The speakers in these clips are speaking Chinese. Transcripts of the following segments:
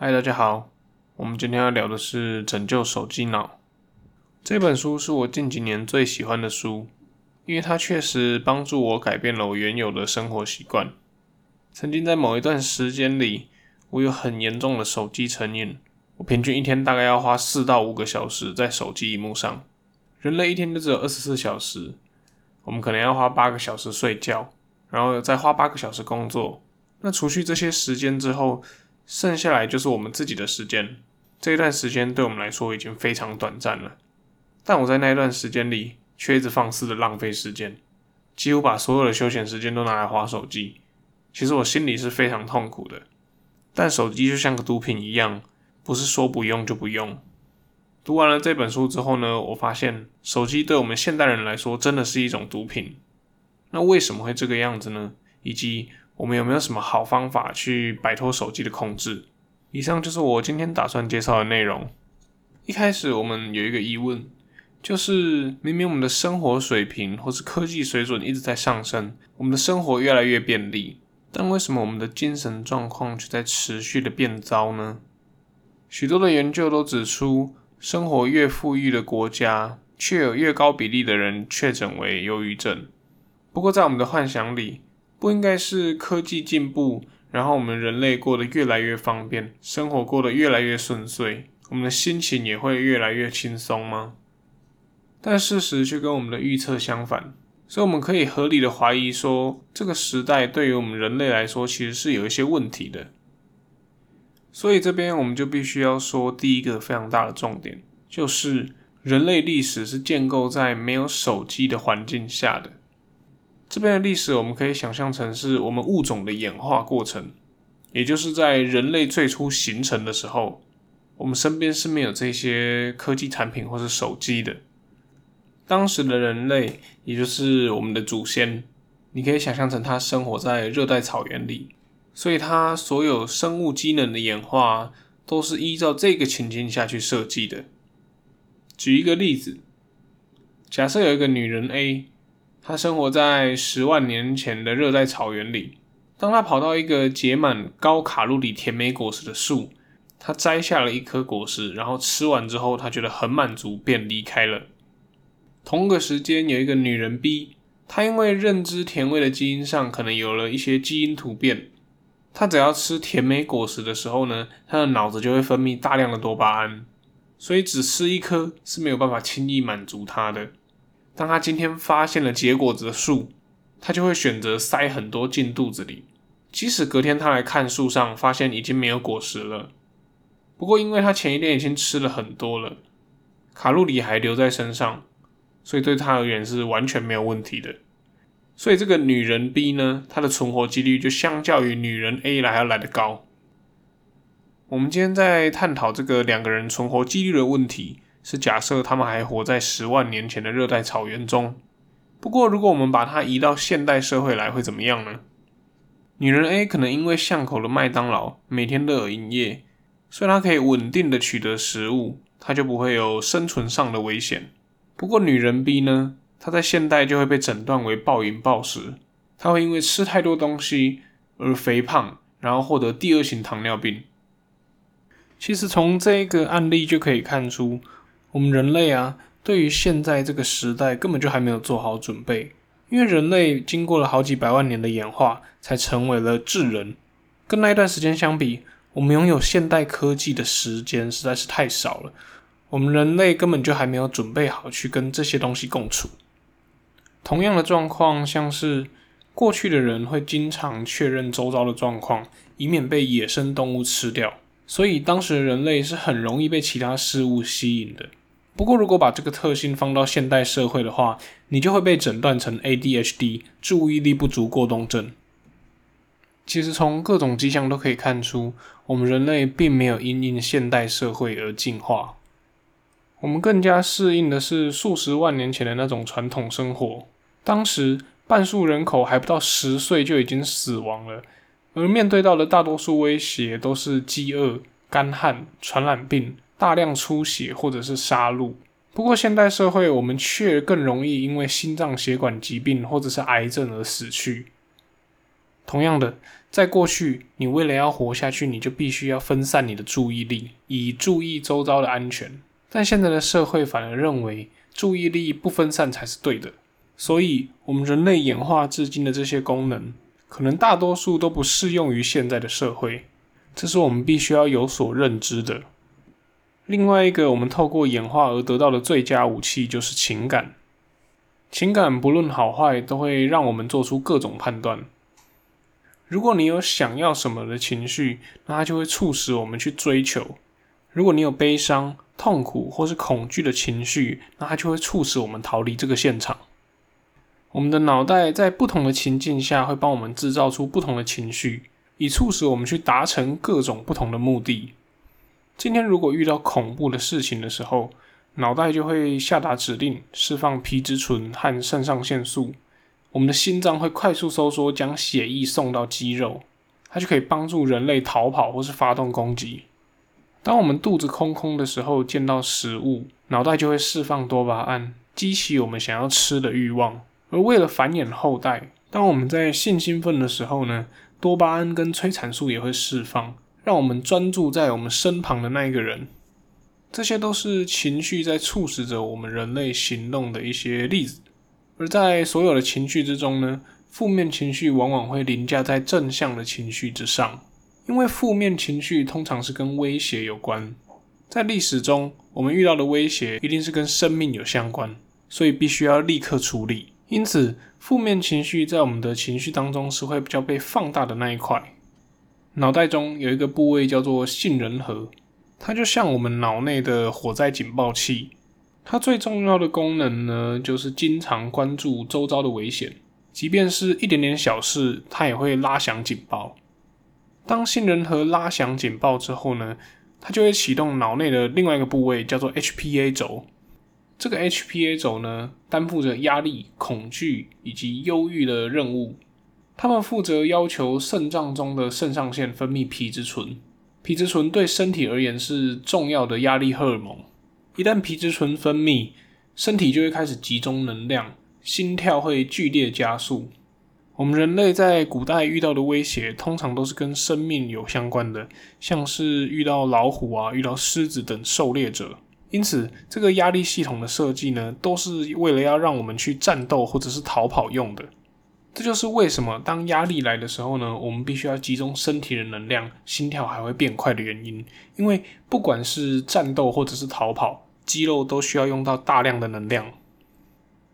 嗨，大家好，我们今天要聊的是《拯救手机脑》这本书，是我近几年最喜欢的书，因为它确实帮助我改变了我原有的生活习惯。曾经在某一段时间里，我有很严重的手机成瘾，我平均一天大概要花四到五个小时在手机荧幕上。人类一天就只有二十四小时，我们可能要花八个小时睡觉，然后再花八个小时工作。那除去这些时间之后，剩下来就是我们自己的时间。这一段时间对我们来说已经非常短暂了，但我在那一段时间里却一直放肆的浪费时间，几乎把所有的休闲时间都拿来划手机。其实我心里是非常痛苦的，但手机就像个毒品一样，不是说不用就不用。读完了这本书之后呢，我发现手机对我们现代人来说真的是一种毒品。那为什么会这个样子呢？以及我们有没有什么好方法去摆脱手机的控制？以上就是我今天打算介绍的内容。一开始我们有一个疑问，就是明明我们的生活水平或是科技水准一直在上升，我们的生活越来越便利，但为什么我们的精神状况却在持续的变糟呢？许多的研究都指出，生活越富裕的国家，却有越高比例的人确诊为忧郁症。不过在我们的幻想里，不应该是科技进步，然后我们人类过得越来越方便，生活过得越来越顺遂，我们的心情也会越来越轻松吗？但事实却跟我们的预测相反，所以我们可以合理的怀疑说，这个时代对于我们人类来说其实是有一些问题的。所以这边我们就必须要说第一个非常大的重点，就是人类历史是建构在没有手机的环境下的。这边的历史，我们可以想象成是我们物种的演化过程，也就是在人类最初形成的时候，我们身边是没有这些科技产品或是手机的。当时的人类，也就是我们的祖先，你可以想象成他生活在热带草原里，所以他所有生物机能的演化都是依照这个情境下去设计的。举一个例子，假设有一个女人 A。他生活在十万年前的热带草原里。当他跑到一个结满高卡路里甜美果实的树，他摘下了一颗果实，然后吃完之后，他觉得很满足，便离开了。同个时间，有一个女人 B，她因为认知甜味的基因上可能有了一些基因突变，她只要吃甜美果实的时候呢，她的脑子就会分泌大量的多巴胺，所以只吃一颗是没有办法轻易满足她的。当他今天发现了结果子的树，他就会选择塞很多进肚子里，即使隔天他来看树上，发现已经没有果实了。不过，因为他前一天已经吃了很多了，卡路里还留在身上，所以对他而言是完全没有问题的。所以，这个女人 B 呢，她的存活几率就相较于女人 A 来要来得高。我们今天在探讨这个两个人存活几率的问题。是假设他们还活在十万年前的热带草原中。不过，如果我们把它移到现代社会来，会怎么样呢？女人 A 可能因为巷口的麦当劳每天都有营业，所以她可以稳定的取得食物，她就不会有生存上的危险。不过，女人 B 呢？她在现代就会被诊断为暴饮暴食，她会因为吃太多东西而肥胖，然后获得第二型糖尿病。其实从这个案例就可以看出。我们人类啊，对于现在这个时代根本就还没有做好准备，因为人类经过了好几百万年的演化，才成为了智人。跟那一段时间相比，我们拥有现代科技的时间实在是太少了。我们人类根本就还没有准备好去跟这些东西共处。同样的状况，像是过去的人会经常确认周遭的状况，以免被野生动物吃掉，所以当时的人类是很容易被其他事物吸引的。不过，如果把这个特性放到现代社会的话，你就会被诊断成 ADHD，注意力不足过动症。其实从各种迹象都可以看出，我们人类并没有因应现代社会而进化，我们更加适应的是数十万年前的那种传统生活。当时半数人口还不到十岁就已经死亡了，而面对到的大多数威胁都是饥饿、干旱、传染病。大量出血或者是杀戮。不过现代社会，我们却更容易因为心脏血管疾病或者是癌症而死去。同样的，在过去，你为了要活下去，你就必须要分散你的注意力，以注意周遭的安全。但现在的社会反而认为，注意力不分散才是对的。所以，我们人类演化至今的这些功能，可能大多数都不适用于现在的社会。这是我们必须要有所认知的。另外一个，我们透过演化而得到的最佳武器，就是情感。情感不论好坏，都会让我们做出各种判断。如果你有想要什么的情绪，那它就会促使我们去追求；如果你有悲伤、痛苦或是恐惧的情绪，那它就会促使我们逃离这个现场。我们的脑袋在不同的情境下会帮我们制造出不同的情绪，以促使我们去达成各种不同的目的。今天如果遇到恐怖的事情的时候，脑袋就会下达指令，释放皮质醇和肾上腺素。我们的心脏会快速收缩，将血液送到肌肉，它就可以帮助人类逃跑或是发动攻击。当我们肚子空空的时候，见到食物，脑袋就会释放多巴胺，激起我们想要吃的欲望。而为了繁衍后代，当我们在性兴奋的时候呢，多巴胺跟催产素也会释放，让我们专注在我们身旁的那一个人。这些都是情绪在促使着我们人类行动的一些例子。而在所有的情绪之中呢，负面情绪往往会凌驾在正向的情绪之上，因为负面情绪通常是跟威胁有关。在历史中，我们遇到的威胁一定是跟生命有相关，所以必须要立刻处理。因此，负面情绪在我们的情绪当中是会比较被放大的那一块。脑袋中有一个部位叫做杏仁核，它就像我们脑内的火灾警报器。它最重要的功能呢，就是经常关注周遭的危险，即便是一点点小事，它也会拉响警报。当杏仁核拉响警报之后呢，它就会启动脑内的另外一个部位，叫做 HPA 轴。这个 HPA 轴呢，担负着压力、恐惧以及忧郁的任务。他们负责要求肾脏中的肾上腺分泌皮质醇。皮质醇对身体而言是重要的压力荷尔蒙。一旦皮质醇分泌，身体就会开始集中能量，心跳会剧烈加速。我们人类在古代遇到的威胁，通常都是跟生命有相关的，像是遇到老虎啊、遇到狮子等狩猎者。因此，这个压力系统的设计呢，都是为了要让我们去战斗或者是逃跑用的。这就是为什么当压力来的时候呢，我们必须要集中身体的能量，心跳还会变快的原因。因为不管是战斗或者是逃跑，肌肉都需要用到大量的能量。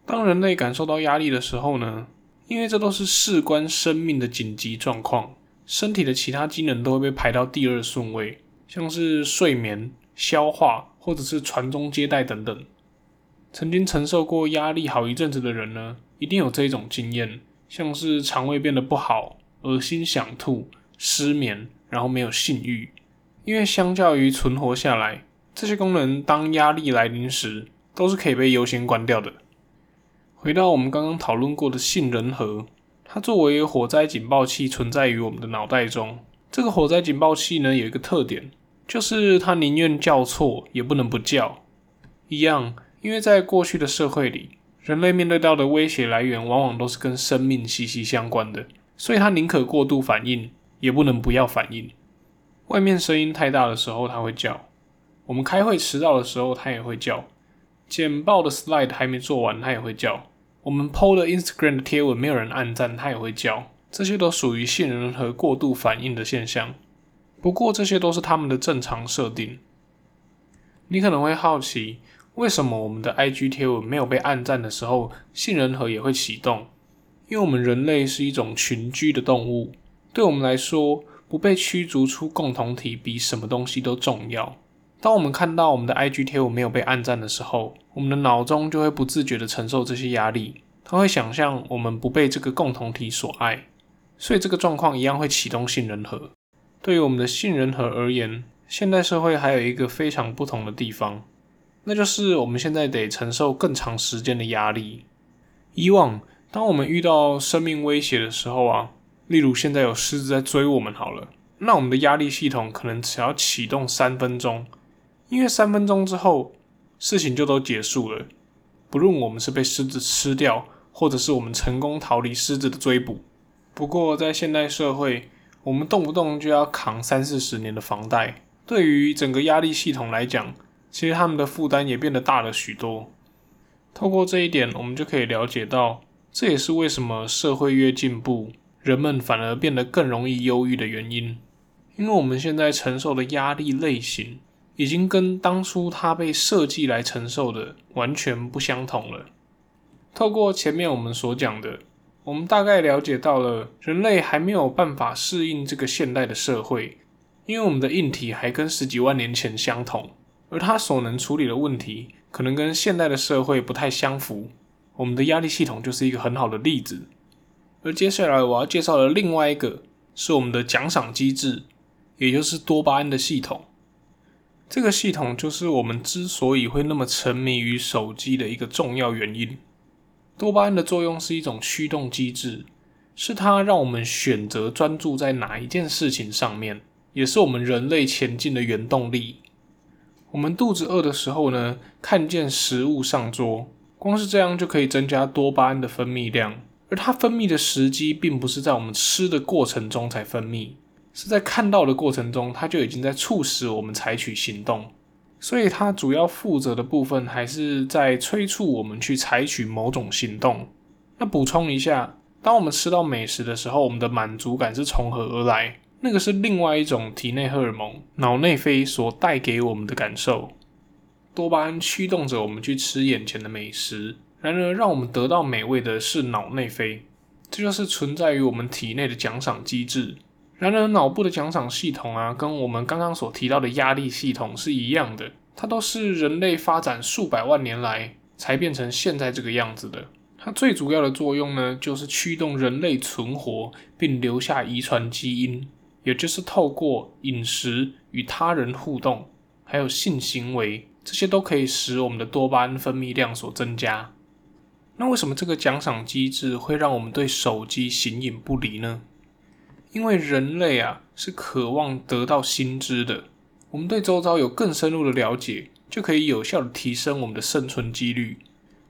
当人类感受到压力的时候呢，因为这都是事关生命的紧急状况，身体的其他机能都会被排到第二顺位，像是睡眠、消化或者是传宗接代等等。曾经承受过压力好一阵子的人呢，一定有这一种经验，像是肠胃变得不好、恶心想吐、失眠，然后没有性欲，因为相较于存活下来。这些功能当压力来临时，都是可以被优先关掉的。回到我们刚刚讨论过的杏仁核，它作为火灾警报器存在于我们的脑袋中。这个火灾警报器呢，有一个特点，就是它宁愿叫错，也不能不叫。一样，因为在过去的社会里，人类面对到的威胁来源往往都是跟生命息息相关的，所以它宁可过度反应，也不能不要反应。外面声音太大的时候，它会叫。我们开会迟到的时候，它也会叫；简报的 slide 还没做完，它也会叫；我们 PO 的 Instagram 的贴文没有人按赞，它也会叫。这些都属于杏仁核过度反应的现象。不过这些都是他们的正常设定。你可能会好奇，为什么我们的 IG 贴文没有被暗赞的时候，杏仁核也会启动？因为我们人类是一种群居的动物，对我们来说，不被驱逐出共同体比什么东西都重要。当我们看到我们的 IG 贴文没有被暗赞的时候，我们的脑中就会不自觉的承受这些压力。它会想象我们不被这个共同体所爱，所以这个状况一样会启动杏仁核。对于我们的杏仁核而言，现代社会还有一个非常不同的地方，那就是我们现在得承受更长时间的压力。以往，当我们遇到生命威胁的时候啊，例如现在有狮子在追我们，好了，那我们的压力系统可能只要启动三分钟。因为三分钟之后，事情就都结束了。不论我们是被狮子吃掉，或者是我们成功逃离狮子的追捕，不过在现代社会，我们动不动就要扛三四十年的房贷，对于整个压力系统来讲，其实他们的负担也变得大了许多。透过这一点，我们就可以了解到，这也是为什么社会越进步，人们反而变得更容易忧郁的原因。因为我们现在承受的压力类型，已经跟当初它被设计来承受的完全不相同了。透过前面我们所讲的。我们大概了解到了，人类还没有办法适应这个现代的社会，因为我们的硬体还跟十几万年前相同，而它所能处理的问题可能跟现代的社会不太相符。我们的压力系统就是一个很好的例子。而接下来我要介绍的另外一个是我们的奖赏机制，也就是多巴胺的系统。这个系统就是我们之所以会那么沉迷于手机的一个重要原因。多巴胺的作用是一种驱动机制，是它让我们选择专注在哪一件事情上面，也是我们人类前进的原动力。我们肚子饿的时候呢，看见食物上桌，光是这样就可以增加多巴胺的分泌量，而它分泌的时机并不是在我们吃的过程中才分泌，是在看到的过程中，它就已经在促使我们采取行动。所以它主要负责的部分还是在催促我们去采取某种行动。那补充一下，当我们吃到美食的时候，我们的满足感是从何而来？那个是另外一种体内荷尔蒙脑内啡所带给我们的感受。多巴胺驱动着我们去吃眼前的美食，然而让我们得到美味的是脑内啡，这就是存在于我们体内的奖赏机制。然而，脑部的奖赏系统啊，跟我们刚刚所提到的压力系统是一样的，它都是人类发展数百万年来才变成现在这个样子的。它最主要的作用呢，就是驱动人类存活并留下遗传基因，也就是透过饮食与他人互动，还有性行为，这些都可以使我们的多巴胺分泌量所增加。那为什么这个奖赏机制会让我们对手机形影不离呢？因为人类啊是渴望得到新知的，我们对周遭有更深入的了解，就可以有效的提升我们的生存几率。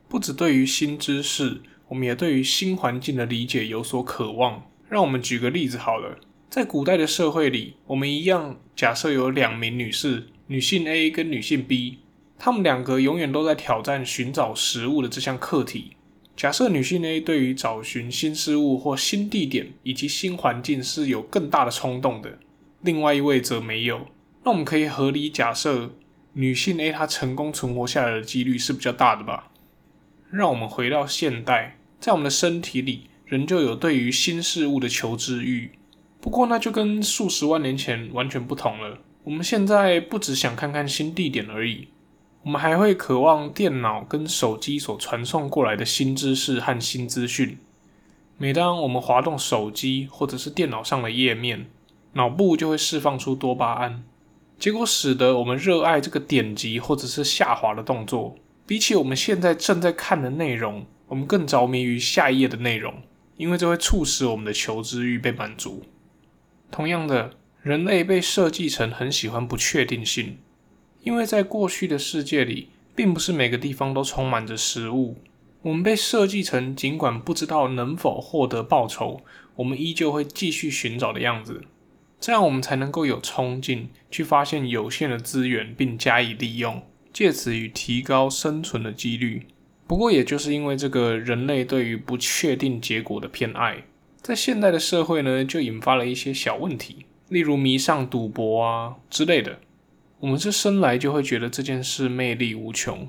不只对于新知识，我们也对于新环境的理解有所渴望。让我们举个例子好了，在古代的社会里，我们一样假设有两名女士，女性 A 跟女性 B，她们两个永远都在挑战寻找食物的这项课题。假设女性 A 对于找寻新事物或新地点以及新环境是有更大的冲动的，另外一位则没有。那我们可以合理假设，女性 A 她成功存活下来的几率是比较大的吧？让我们回到现代，在我们的身体里仍旧有对于新事物的求知欲，不过那就跟数十万年前完全不同了。我们现在不只想看看新地点而已。我们还会渴望电脑跟手机所传送过来的新知识和新资讯。每当我们滑动手机或者是电脑上的页面，脑部就会释放出多巴胺，结果使得我们热爱这个点击或者是下滑的动作。比起我们现在正在看的内容，我们更着迷于下一页的内容，因为这会促使我们的求知欲被满足。同样的，人类被设计成很喜欢不确定性。因为在过去的世界里，并不是每个地方都充满着食物。我们被设计成，尽管不知道能否获得报酬，我们依旧会继续寻找的样子。这样，我们才能够有冲劲去发现有限的资源，并加以利用，借此与提高生存的几率。不过，也就是因为这个人类对于不确定结果的偏爱，在现代的社会呢，就引发了一些小问题，例如迷上赌博啊之类的。我们是生来就会觉得这件事魅力无穷。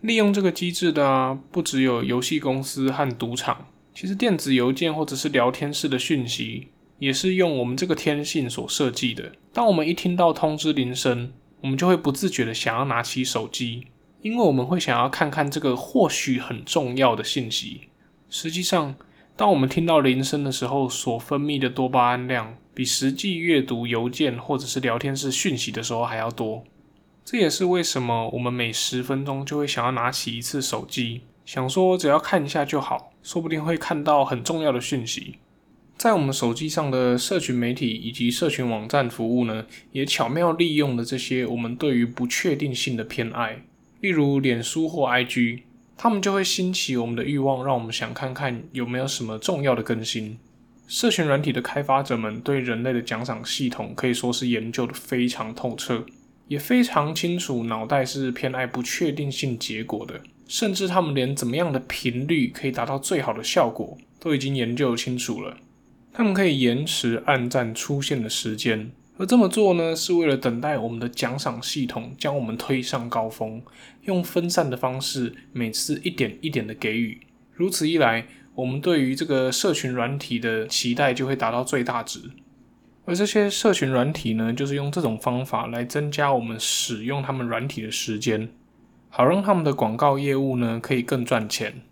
利用这个机制的啊，不只有游戏公司和赌场，其实电子邮件或者是聊天室的讯息，也是用我们这个天性所设计的。当我们一听到通知铃声，我们就会不自觉的想要拿起手机，因为我们会想要看看这个或许很重要的信息。实际上，当我们听到铃声的时候，所分泌的多巴胺量。比实际阅读邮件或者是聊天室讯息的时候还要多，这也是为什么我们每十分钟就会想要拿起一次手机，想说只要看一下就好，说不定会看到很重要的讯息。在我们手机上的社群媒体以及社群网站服务呢，也巧妙利用了这些我们对于不确定性的偏爱，例如脸书或 IG，他们就会兴起我们的欲望，让我们想看看有没有什么重要的更新。社群软体的开发者们对人类的奖赏系统可以说是研究的非常透彻，也非常清楚脑袋是偏爱不确定性结果的，甚至他们连怎么样的频率可以达到最好的效果都已经研究清楚了。他们可以延迟暗战出现的时间。而这么做呢，是为了等待我们的奖赏系统将我们推上高峰，用分散的方式，每次一点一点的给予。如此一来，我们对于这个社群软体的期待就会达到最大值。而这些社群软体呢，就是用这种方法来增加我们使用他们软体的时间，好让他们的广告业务呢可以更赚钱。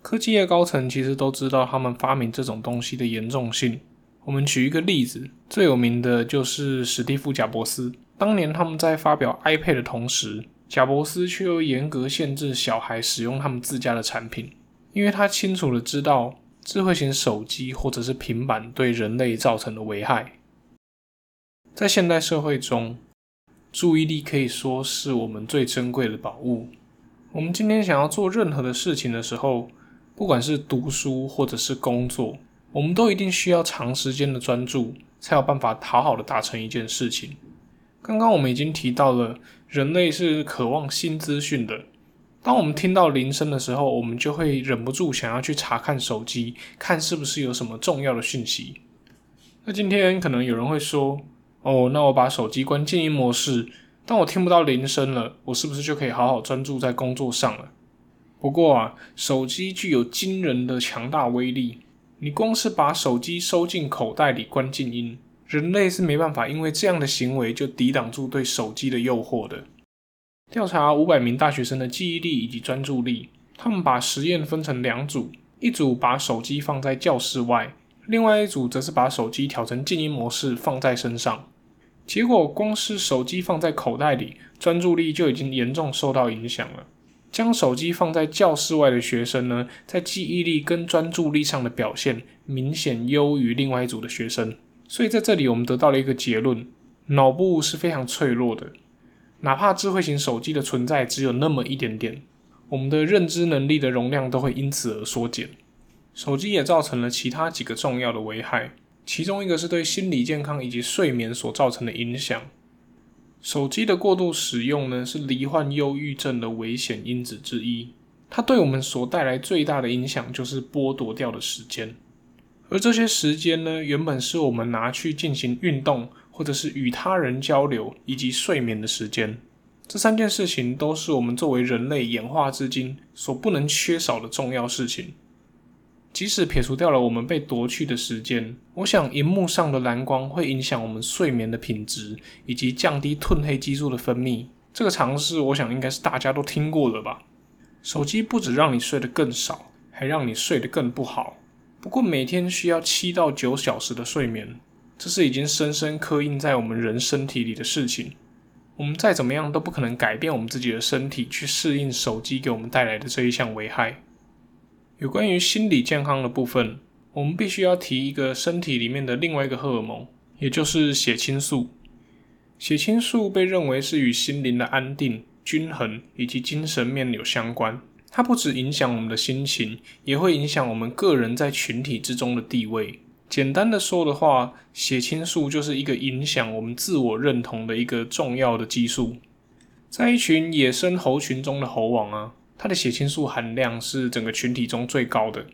科技业高层其实都知道他们发明这种东西的严重性。我们举一个例子，最有名的就是史蒂夫·贾伯斯。当年他们在发表 iPad 的同时，贾伯斯却又严格限制小孩使用他们自家的产品，因为他清楚的知道智慧型手机或者是平板对人类造成的危害。在现代社会中，注意力可以说是我们最珍贵的宝物。我们今天想要做任何的事情的时候，不管是读书或者是工作。我们都一定需要长时间的专注，才有办法好好的达成一件事情。刚刚我们已经提到了，人类是渴望新资讯的。当我们听到铃声的时候，我们就会忍不住想要去查看手机，看是不是有什么重要的讯息。那今天可能有人会说：“哦，那我把手机关静音模式，当我听不到铃声了，我是不是就可以好好专注在工作上了？”不过啊，手机具有惊人的强大威力。你光是把手机收进口袋里关静音，人类是没办法因为这样的行为就抵挡住对手机的诱惑的。调查五百名大学生的记忆力以及专注力，他们把实验分成两组，一组把手机放在教室外，另外一组则是把手机调成静音模式放在身上。结果，光是手机放在口袋里，专注力就已经严重受到影响了。将手机放在教室外的学生呢，在记忆力跟专注力上的表现明显优于另外一组的学生。所以在这里，我们得到了一个结论：脑部是非常脆弱的，哪怕智慧型手机的存在只有那么一点点，我们的认知能力的容量都会因此而缩减。手机也造成了其他几个重要的危害，其中一个是对心理健康以及睡眠所造成的影响。手机的过度使用呢，是罹患忧郁症的危险因子之一。它对我们所带来最大的影响，就是剥夺掉的时间。而这些时间呢，原本是我们拿去进行运动，或者是与他人交流，以及睡眠的时间。这三件事情，都是我们作为人类演化至今所不能缺少的重要事情。即使撇除掉了我们被夺去的时间，我想荧幕上的蓝光会影响我们睡眠的品质，以及降低褪黑激素的分泌。这个尝试，我想应该是大家都听过了吧？手机不止让你睡得更少，还让你睡得更不好。不过每天需要七到九小时的睡眠，这是已经深深刻印在我们人身体里的事情。我们再怎么样都不可能改变我们自己的身体去适应手机给我们带来的这一项危害。有关于心理健康的部分，我们必须要提一个身体里面的另外一个荷尔蒙，也就是血清素。血清素被认为是与心灵的安定、均衡以及精神面有相关。它不只影响我们的心情，也会影响我们个人在群体之中的地位。简单的说的话，血清素就是一个影响我们自我认同的一个重要的激素。在一群野生猴群中的猴王啊。它的血清素含量是整个群体中最高的，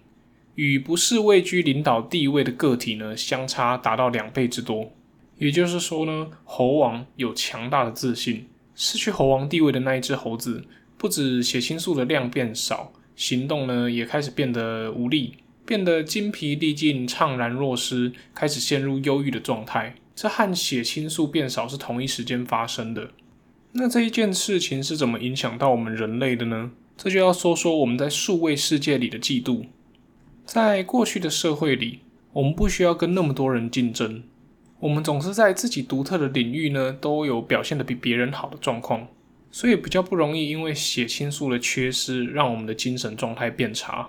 与不是位居领导地位的个体呢相差达到两倍之多。也就是说呢，猴王有强大的自信，失去猴王地位的那一只猴子，不止血清素的量变少，行动呢也开始变得无力，变得精疲力尽、怅然若失，开始陷入忧郁的状态。这和血清素变少是同一时间发生的。那这一件事情是怎么影响到我们人类的呢？这就要说说我们在数位世界里的嫉妒。在过去的社会里，我们不需要跟那么多人竞争，我们总是在自己独特的领域呢都有表现的比别人好的状况，所以比较不容易因为血清素的缺失让我们的精神状态变差。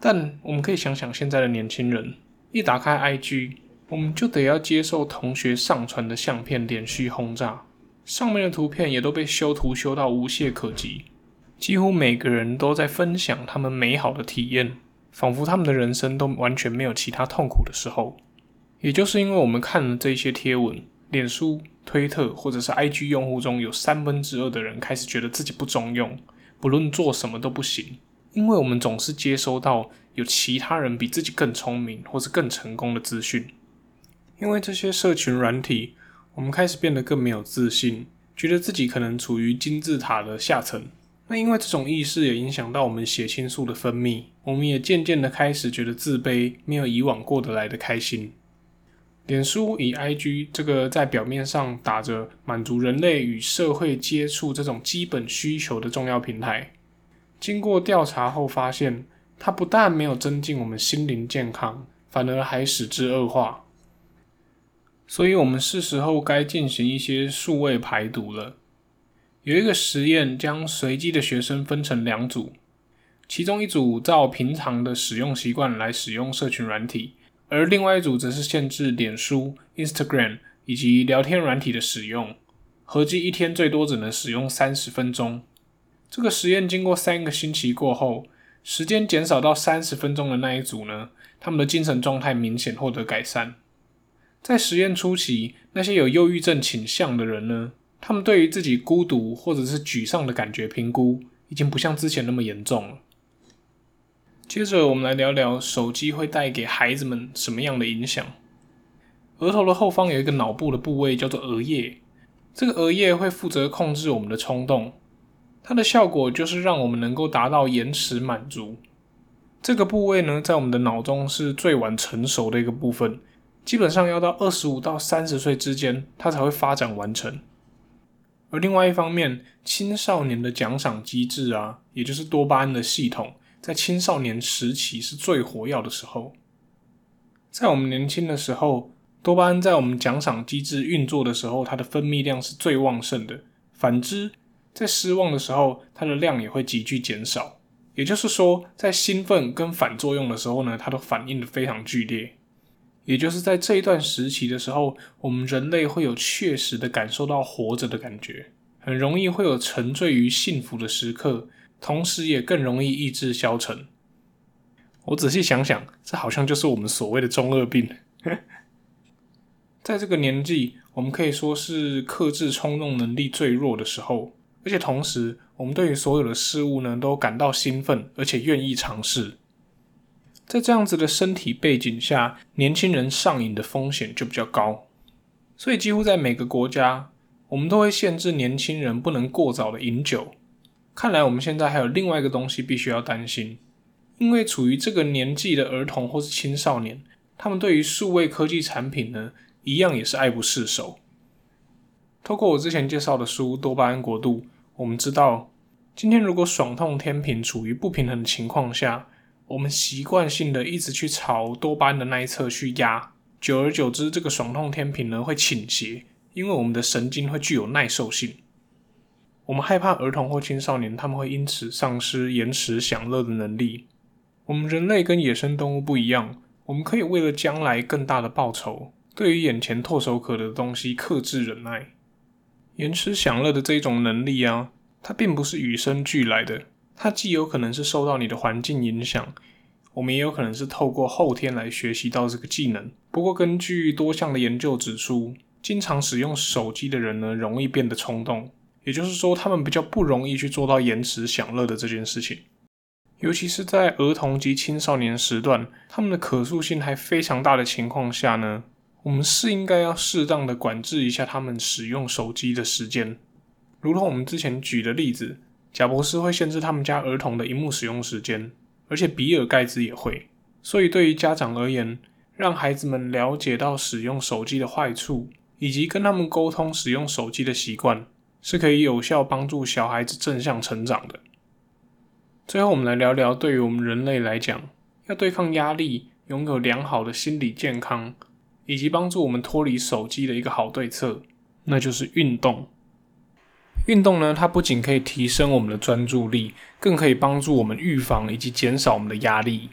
但我们可以想想现在的年轻人，一打开 IG，我们就得要接受同学上传的相片连续轰炸，上面的图片也都被修图修到无懈可击。几乎每个人都在分享他们美好的体验，仿佛他们的人生都完全没有其他痛苦的时候。也就是因为我们看了这些贴文，脸书、推特或者是 IG 用户中有三分之二的人开始觉得自己不中用，不论做什么都不行。因为我们总是接收到有其他人比自己更聪明或是更成功的资讯。因为这些社群软体，我们开始变得更没有自信，觉得自己可能处于金字塔的下层。那因为这种意识也影响到我们血清素的分泌，我们也渐渐的开始觉得自卑，没有以往过得来的开心。脸书以 IG 这个在表面上打着满足人类与社会接触这种基本需求的重要平台，经过调查后发现，它不但没有增进我们心灵健康，反而还使之恶化。所以，我们是时候该进行一些数位排毒了。有一个实验将随机的学生分成两组，其中一组照平常的使用习惯来使用社群软体。而另外一组则是限制脸书、Instagram 以及聊天软体的使用，合计一天最多只能使用三十分钟。这个实验经过三个星期过后，时间减少到三十分钟的那一组呢，他们的精神状态明显获得改善。在实验初期，那些有忧郁症倾向的人呢，他们对于自己孤独或者是沮丧的感觉评估，已经不像之前那么严重了。接着，我们来聊聊手机会带给孩子们什么样的影响。额头的后方有一个脑部的部位，叫做额叶。这个额叶会负责控制我们的冲动，它的效果就是让我们能够达到延迟满足。这个部位呢，在我们的脑中是最晚成熟的一个部分，基本上要到二十五到三十岁之间，它才会发展完成。而另外一方面，青少年的奖赏机制啊，也就是多巴胺的系统。在青少年时期是最活跃的时候，在我们年轻的时候，多巴胺在我们奖赏机制运作的时候，它的分泌量是最旺盛的。反之，在失望的时候，它的量也会急剧减少。也就是说，在兴奋跟反作用的时候呢，它都反应的非常剧烈。也就是在这一段时期的时候，我们人类会有确实的感受到活着的感觉，很容易会有沉醉于幸福的时刻。同时也更容易意志消沉。我仔细想想，这好像就是我们所谓的中二病。在这个年纪，我们可以说是克制冲动能力最弱的时候，而且同时，我们对于所有的事物呢都感到兴奋，而且愿意尝试。在这样子的身体背景下，年轻人上瘾的风险就比较高。所以，几乎在每个国家，我们都会限制年轻人不能过早的饮酒。看来我们现在还有另外一个东西必须要担心，因为处于这个年纪的儿童或是青少年，他们对于数位科技产品呢，一样也是爱不释手。透过我之前介绍的书《多巴胺国度》，我们知道，今天如果爽痛天平处于不平衡的情况下，我们习惯性的一直去朝多巴胺的那一侧去压，久而久之，这个爽痛天平呢会倾斜，因为我们的神经会具有耐受性。我们害怕儿童或青少年，他们会因此丧失延迟享乐的能力。我们人类跟野生动物不一样，我们可以为了将来更大的报酬，对于眼前唾手可得的东西克制忍耐。延迟享乐的这一种能力啊，它并不是与生俱来的，它既有可能是受到你的环境影响，我们也有可能是透过后天来学习到这个技能。不过，根据多项的研究指出，经常使用手机的人呢，容易变得冲动。也就是说，他们比较不容易去做到延迟享乐的这件事情，尤其是在儿童及青少年时段，他们的可塑性还非常大的情况下呢，我们是应该要适当的管制一下他们使用手机的时间。如同我们之前举的例子，贾博士会限制他们家儿童的荧幕使用时间，而且比尔盖茨也会。所以，对于家长而言，让孩子们了解到使用手机的坏处，以及跟他们沟通使用手机的习惯。是可以有效帮助小孩子正向成长的。最后，我们来聊聊对于我们人类来讲，要对抗压力、拥有良好的心理健康，以及帮助我们脱离手机的一个好对策，那就是运动。运动呢，它不仅可以提升我们的专注力，更可以帮助我们预防以及减少我们的压力。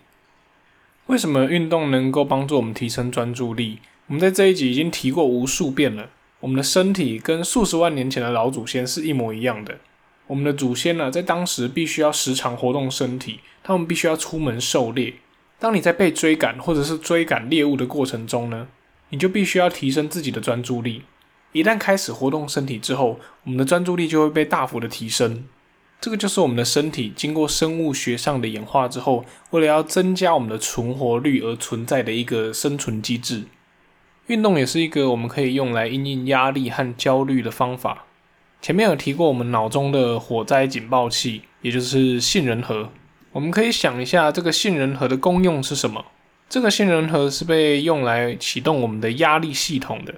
为什么运动能够帮助我们提升专注力？我们在这一集已经提过无数遍了。我们的身体跟数十万年前的老祖先是一模一样的。我们的祖先呢，在当时必须要时常活动身体，他们必须要出门狩猎，当你在被追赶或者是追赶猎物的过程中呢，你就必须要提升自己的专注力。一旦开始活动身体之后，我们的专注力就会被大幅的提升。这个就是我们的身体经过生物学上的演化之后，为了要增加我们的存活率而存在的一个生存机制。运动也是一个我们可以用来应应压力和焦虑的方法。前面有提过，我们脑中的火灾警报器，也就是杏仁核。我们可以想一下，这个杏仁核的功用是什么？这个杏仁核是被用来启动我们的压力系统的。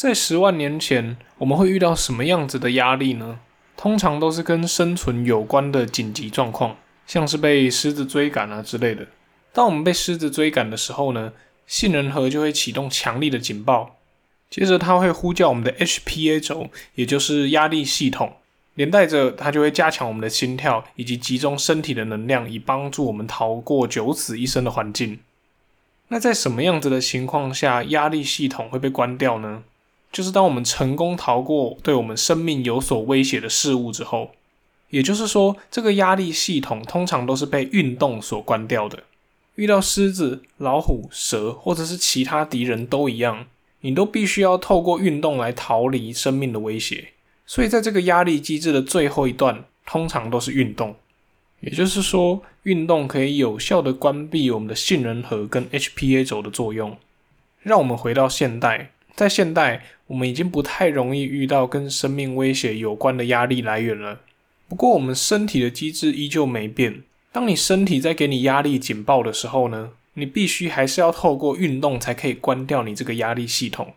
在十万年前，我们会遇到什么样子的压力呢？通常都是跟生存有关的紧急状况，像是被狮子追赶啊之类的。当我们被狮子追赶的时候呢？杏仁核就会启动强力的警报，接着它会呼叫我们的 HPA 轴，也就是压力系统，连带着它就会加强我们的心跳以及集中身体的能量，以帮助我们逃过九死一生的环境。那在什么样子的情况下，压力系统会被关掉呢？就是当我们成功逃过对我们生命有所威胁的事物之后，也就是说，这个压力系统通常都是被运动所关掉的。遇到狮子、老虎、蛇，或者是其他敌人都一样，你都必须要透过运动来逃离生命的威胁。所以，在这个压力机制的最后一段，通常都是运动。也就是说，运动可以有效的关闭我们的杏仁核跟 HPA 轴的作用。让我们回到现代，在现代，我们已经不太容易遇到跟生命威胁有关的压力来源了。不过，我们身体的机制依旧没变。当你身体在给你压力警报的时候呢，你必须还是要透过运动才可以关掉你这个压力系统。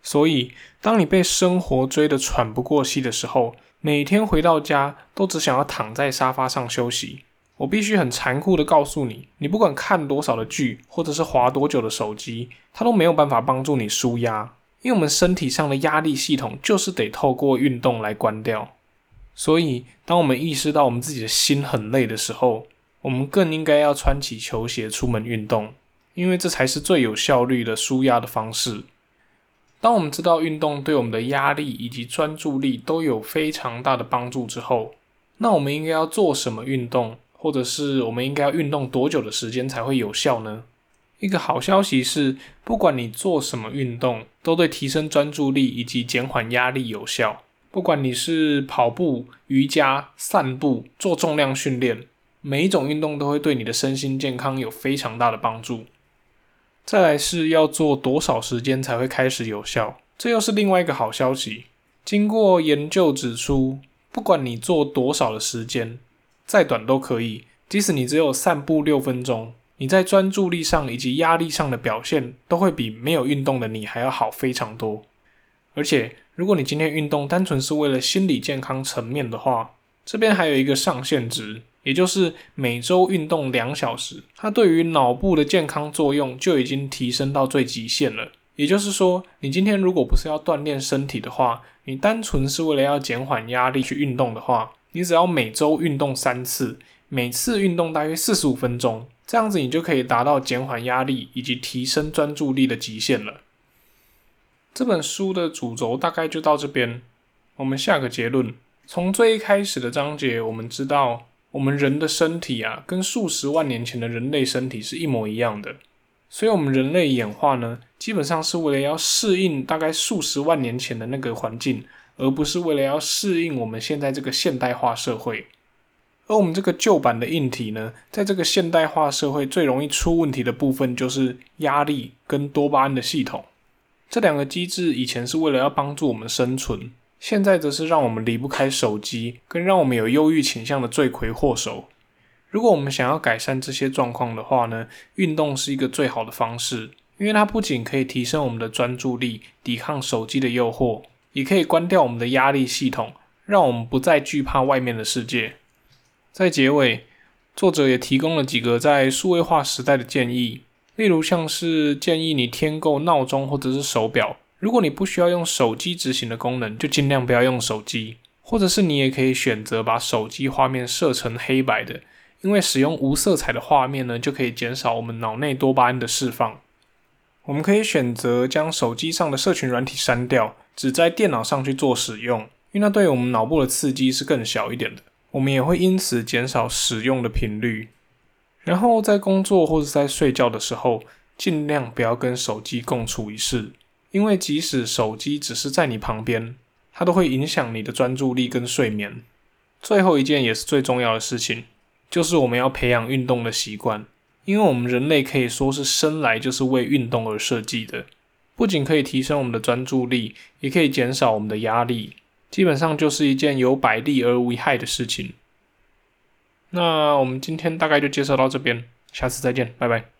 所以，当你被生活追得喘不过气的时候，每天回到家都只想要躺在沙发上休息。我必须很残酷的告诉你，你不管看多少的剧，或者是滑多久的手机，它都没有办法帮助你舒压，因为我们身体上的压力系统就是得透过运动来关掉。所以，当我们意识到我们自己的心很累的时候，我们更应该要穿起球鞋出门运动，因为这才是最有效率的舒压的方式。当我们知道运动对我们的压力以及专注力都有非常大的帮助之后，那我们应该要做什么运动，或者是我们应该要运动多久的时间才会有效呢？一个好消息是，不管你做什么运动，都对提升专注力以及减缓压力有效。不管你是跑步、瑜伽、散步、做重量训练，每一种运动都会对你的身心健康有非常大的帮助。再来是要做多少时间才会开始有效？这又是另外一个好消息。经过研究指出，不管你做多少的时间，再短都可以。即使你只有散步六分钟，你在专注力上以及压力上的表现，都会比没有运动的你还要好非常多。而且，如果你今天运动单纯是为了心理健康层面的话，这边还有一个上限值，也就是每周运动两小时，它对于脑部的健康作用就已经提升到最极限了。也就是说，你今天如果不是要锻炼身体的话，你单纯是为了要减缓压力去运动的话，你只要每周运动三次，每次运动大约四十五分钟，这样子你就可以达到减缓压力以及提升专注力的极限了。这本书的主轴大概就到这边。我们下个结论：从最一开始的章节，我们知道我们人的身体啊，跟数十万年前的人类身体是一模一样的。所以，我们人类演化呢，基本上是为了要适应大概数十万年前的那个环境，而不是为了要适应我们现在这个现代化社会。而我们这个旧版的硬体呢，在这个现代化社会最容易出问题的部分，就是压力跟多巴胺的系统。这两个机制以前是为了要帮助我们生存，现在则是让我们离不开手机，跟让我们有忧郁倾向的罪魁祸首。如果我们想要改善这些状况的话呢，运动是一个最好的方式，因为它不仅可以提升我们的专注力，抵抗手机的诱惑，也可以关掉我们的压力系统，让我们不再惧怕外面的世界。在结尾，作者也提供了几个在数位化时代的建议。例如，像是建议你添购闹钟或者是手表。如果你不需要用手机执行的功能，就尽量不要用手机。或者是你也可以选择把手机画面设成黑白的，因为使用无色彩的画面呢，就可以减少我们脑内多巴胺的释放。我们可以选择将手机上的社群软体删掉，只在电脑上去做使用，因为那对我们脑部的刺激是更小一点的。我们也会因此减少使用的频率。然后在工作或者在睡觉的时候，尽量不要跟手机共处一室，因为即使手机只是在你旁边，它都会影响你的专注力跟睡眠。最后一件也是最重要的事情，就是我们要培养运动的习惯，因为我们人类可以说是生来就是为运动而设计的，不仅可以提升我们的专注力，也可以减少我们的压力，基本上就是一件有百利而无一害的事情。那我们今天大概就介绍到这边，下次再见，拜拜。